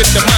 with the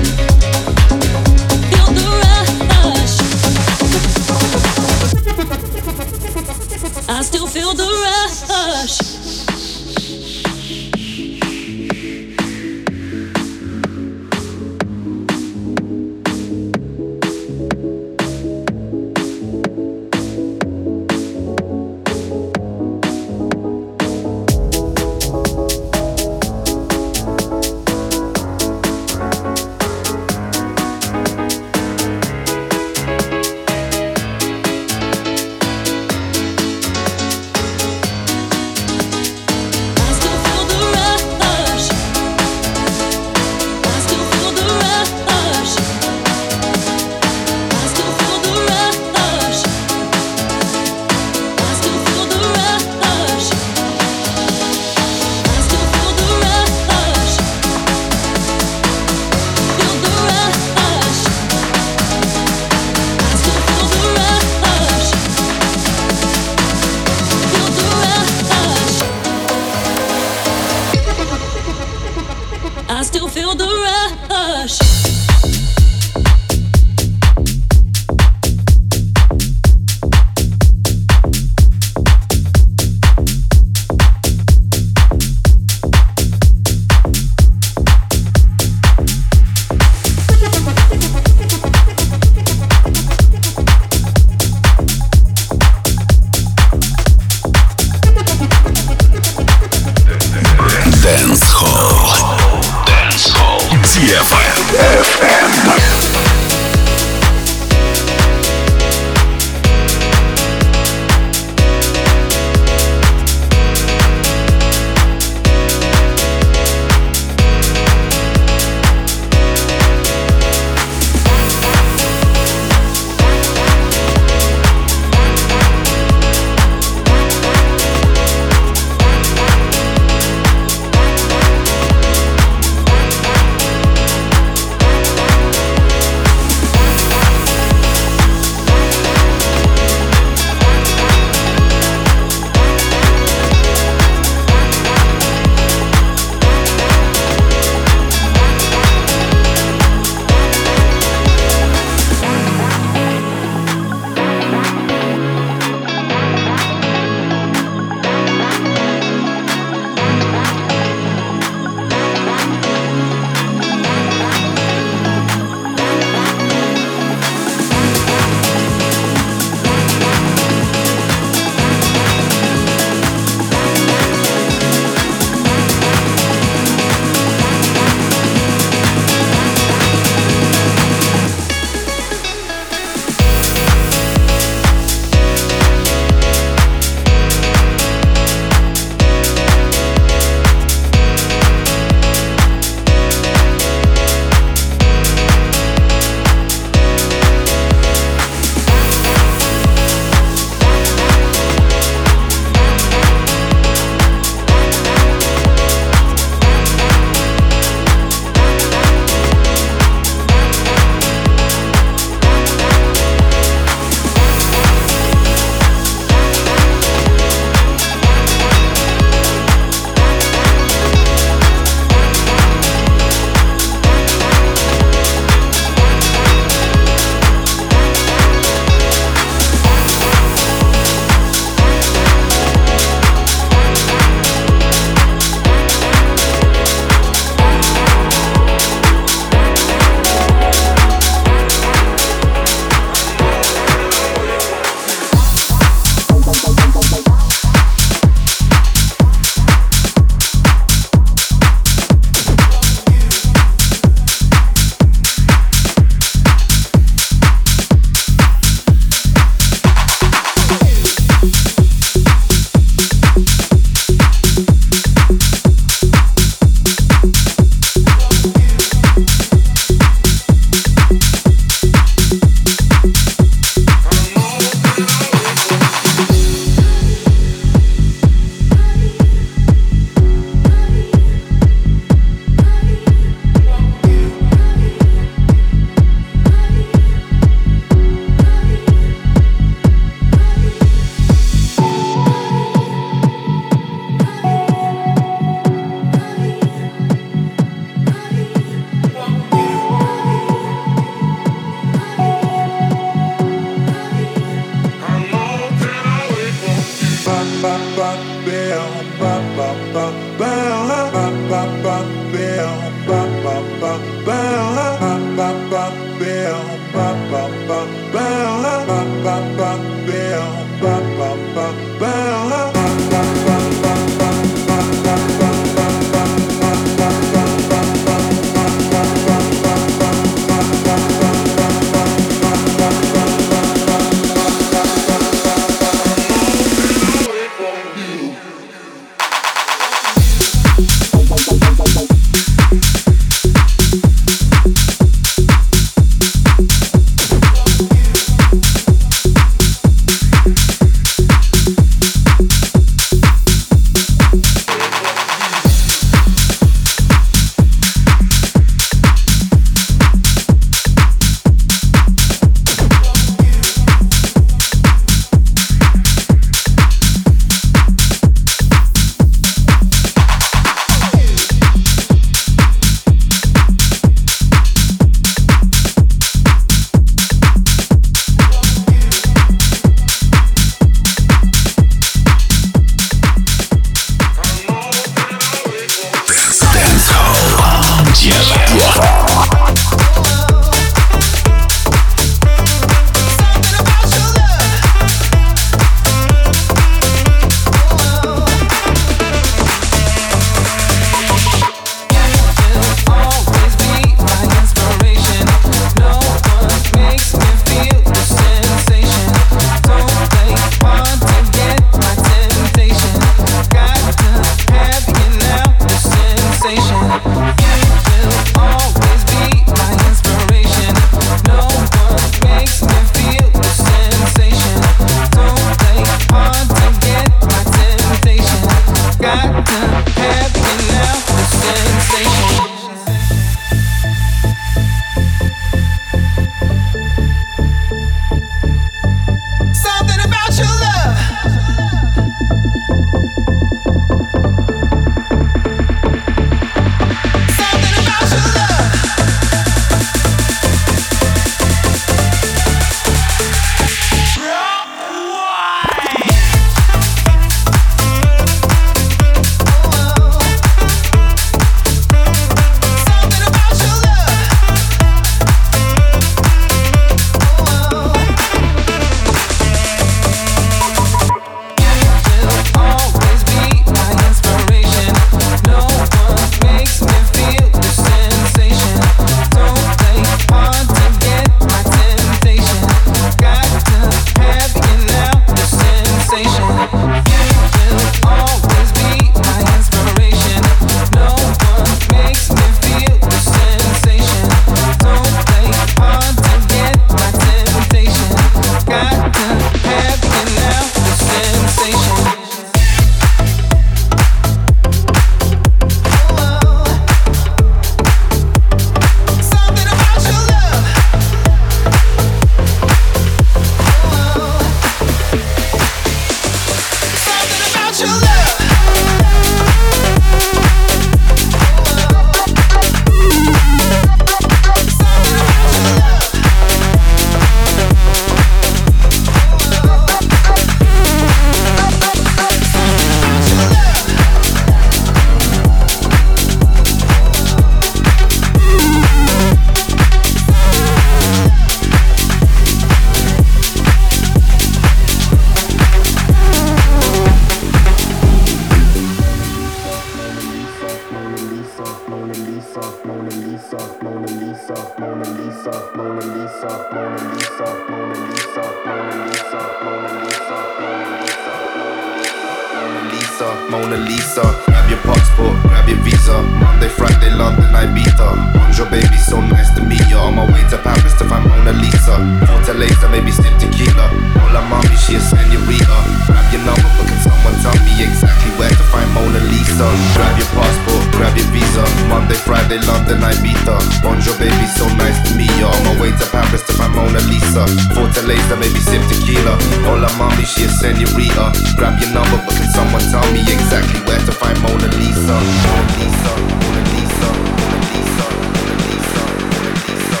dressed up my Mona Lisa. Fortaleza, maybe sip tequila. Hola, mommy, she a senorita. Grab your number, but can someone tell me exactly where to find Mona Lisa? Mona Lisa, Mona Lisa, Mona Lisa. Mona Lisa, Mona Lisa,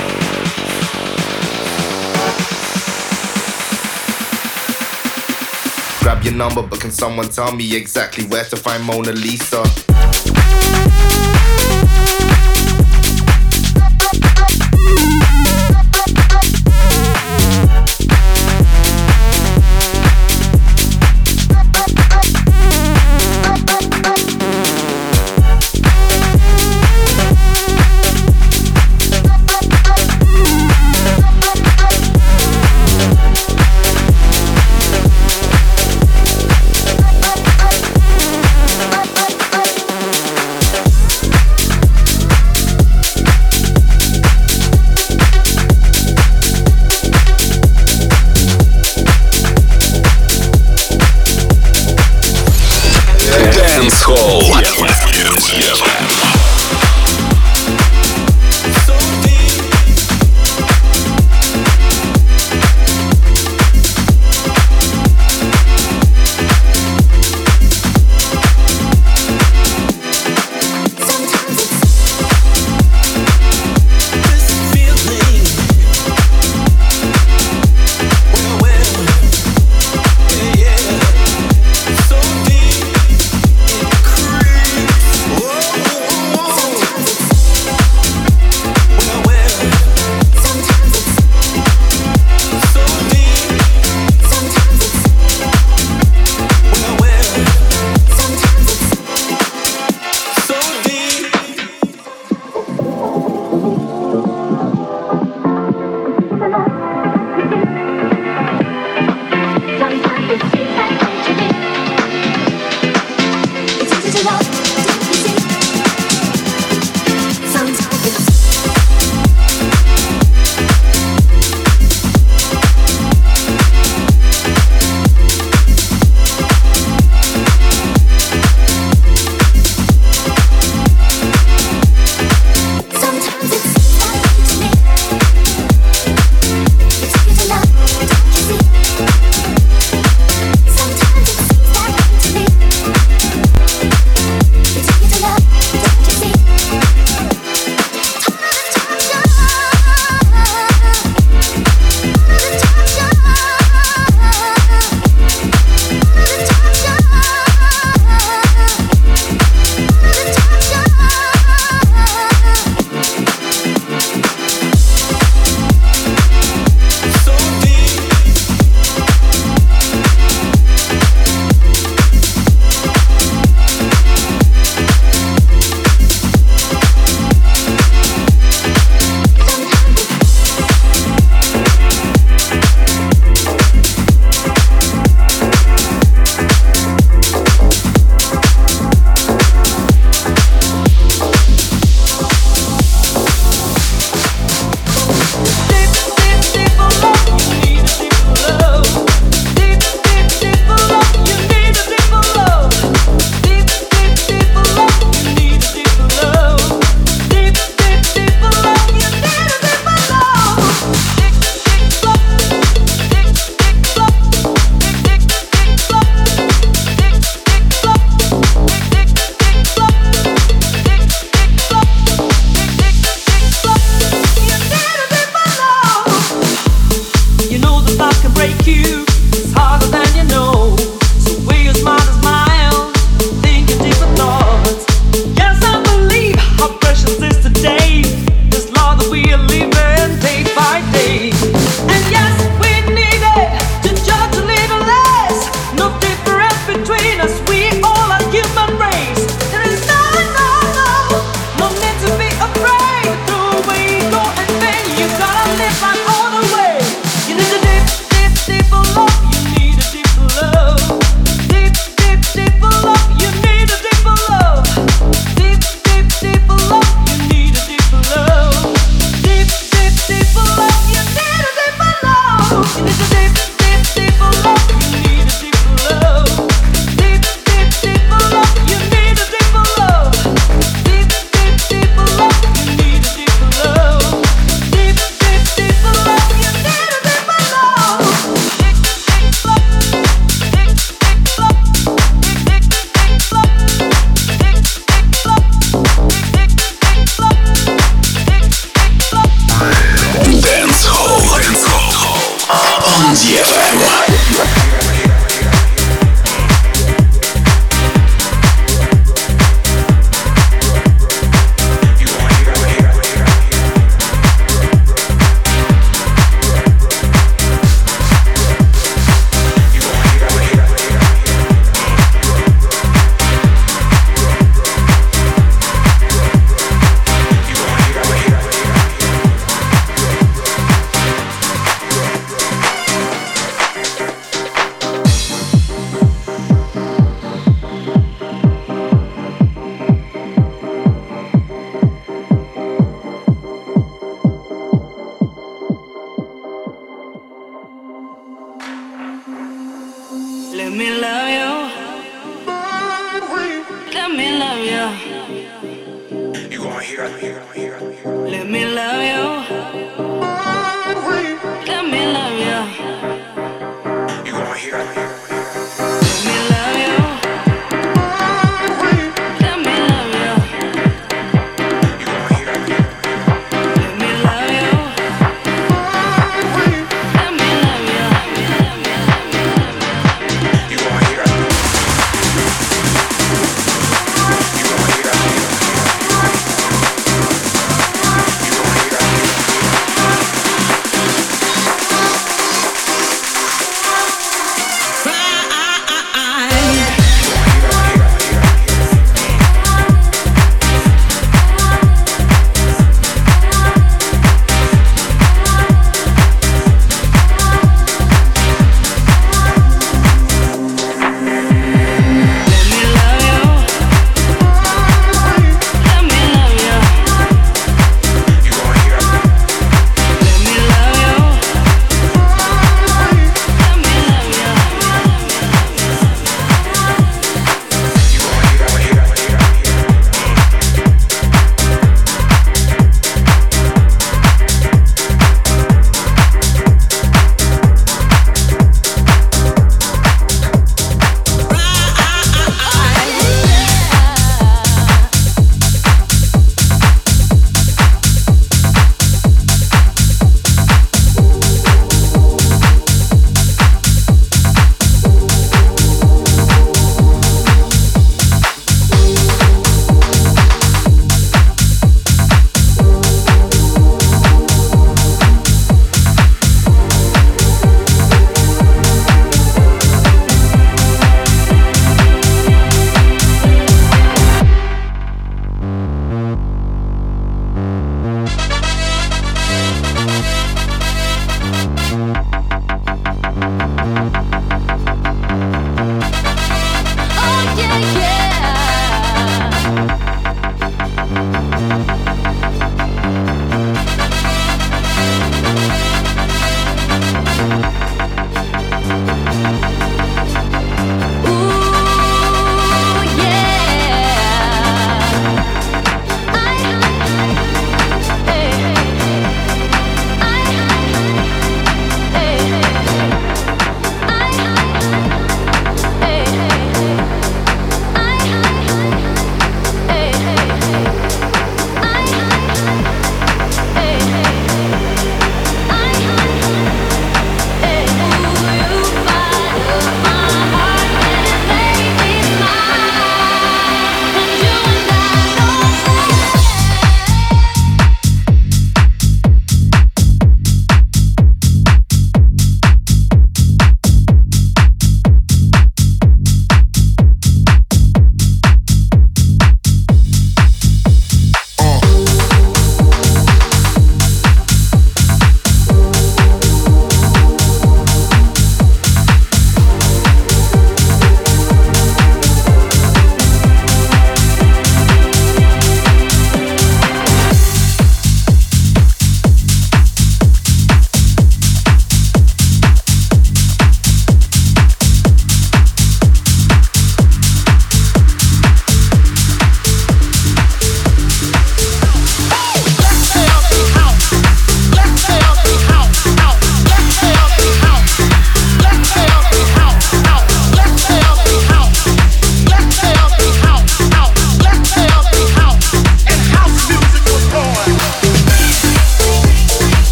Mona Lisa. Grab your number, but can someone tell me exactly where to find Mona Lisa?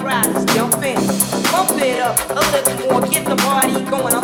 jump in, bump it up a little more, get the party going on.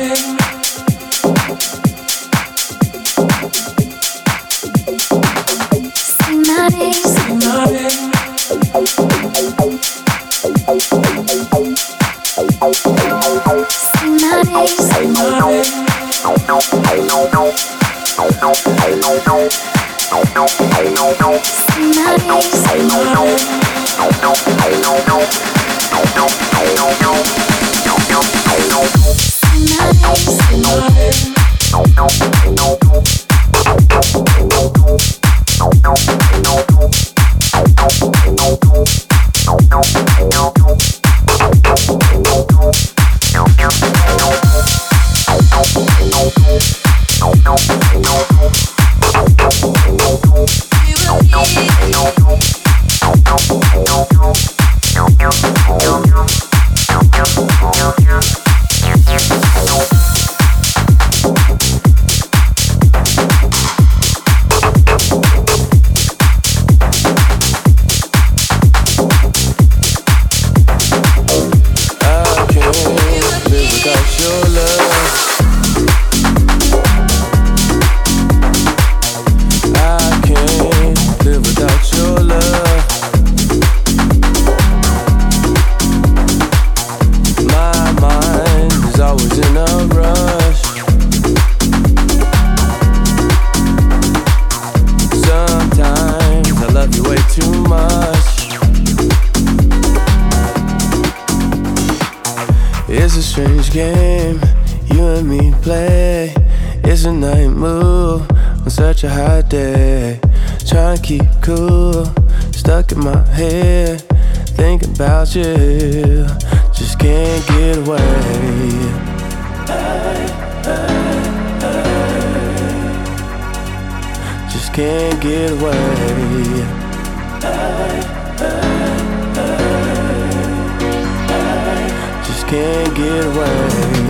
living hot day. Trying to keep cool, stuck in my head, thinking about you. Just can't get away. Just can't get away. Just can't get away.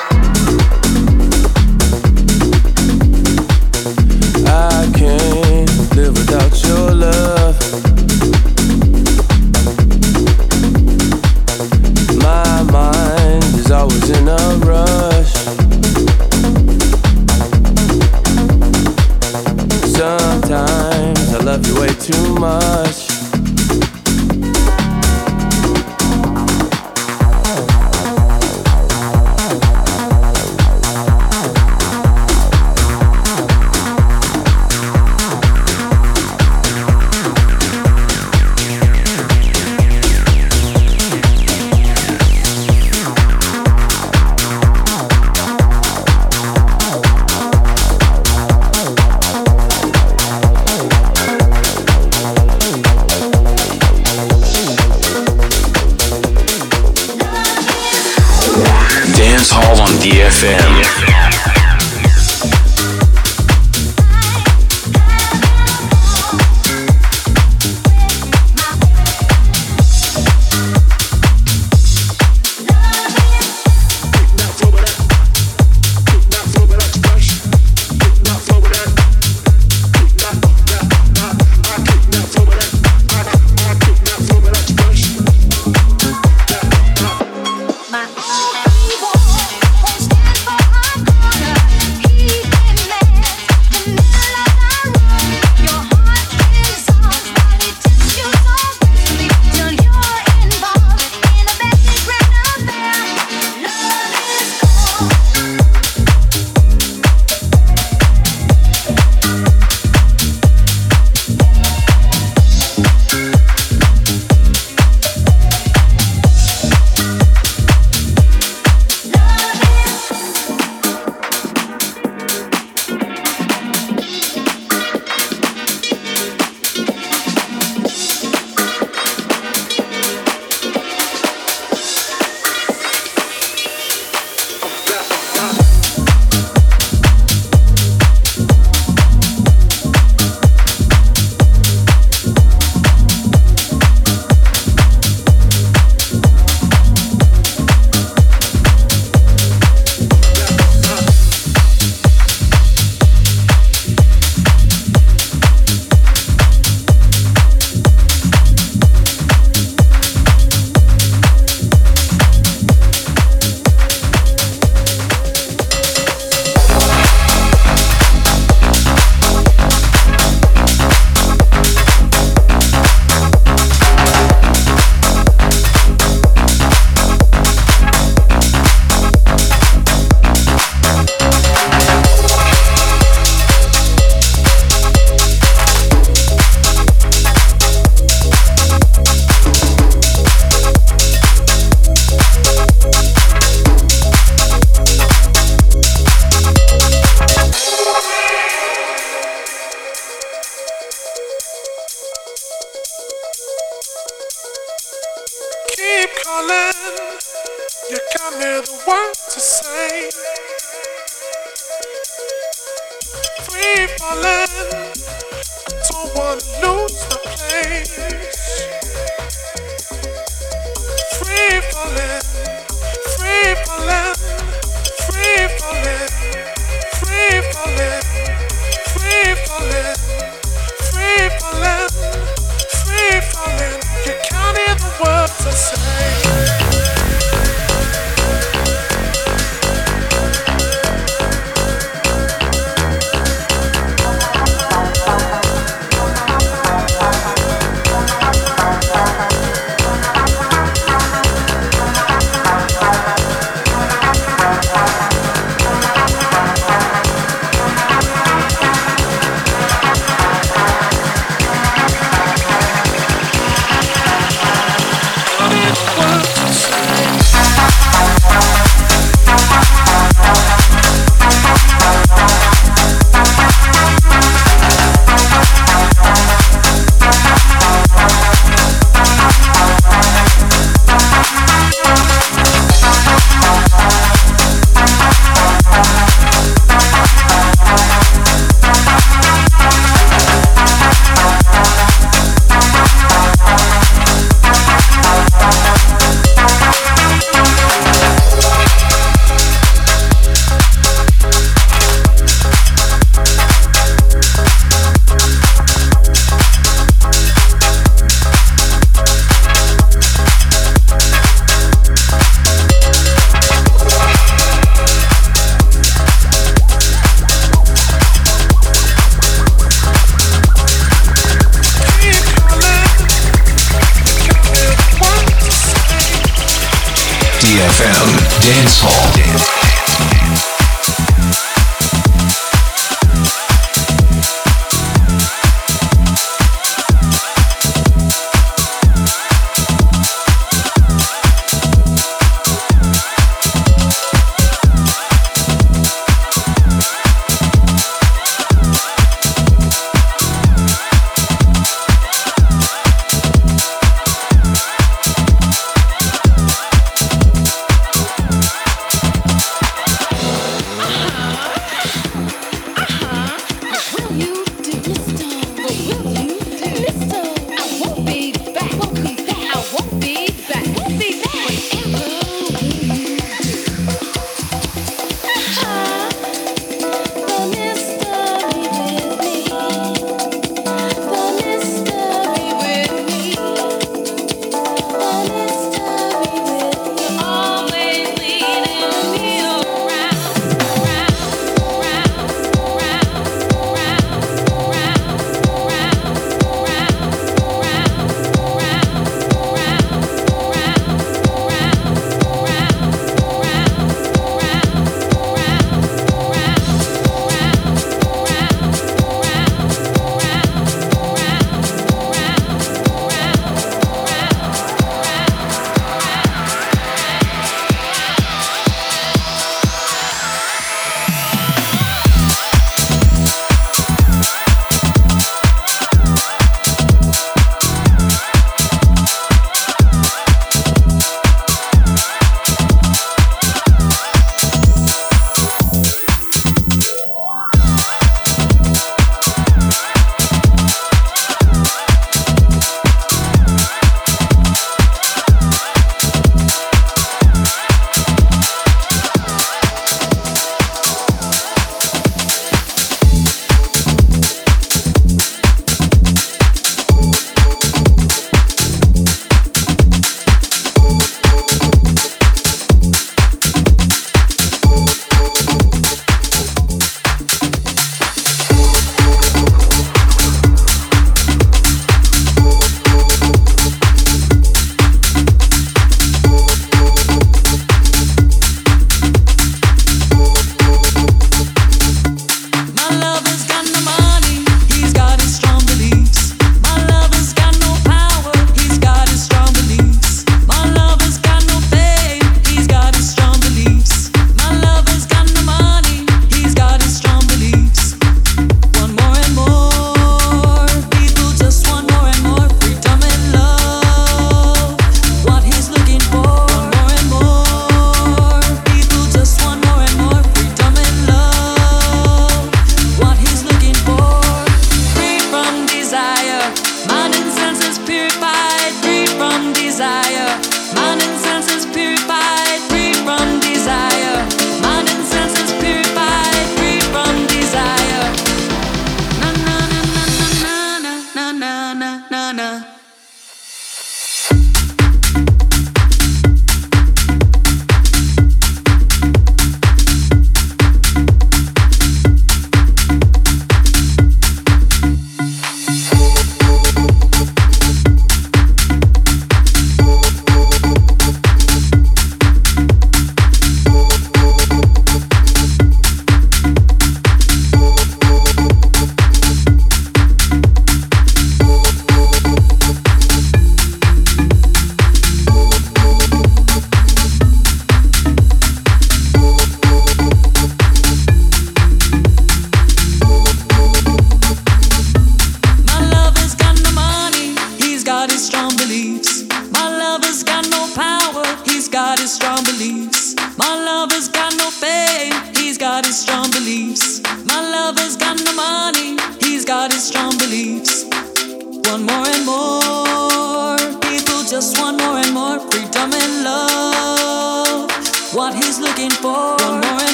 Dance Hall on DFM. DFM.